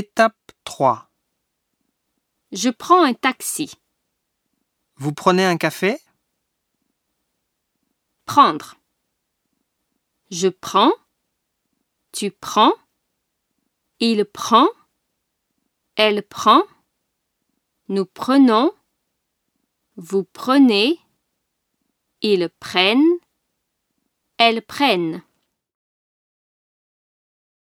Étape 3. Je prends un taxi. Vous prenez un café? Prendre. Je prends. Tu prends. Il prend. Elle prend. Nous prenons. Vous prenez. Ils prennent. Elles prennent.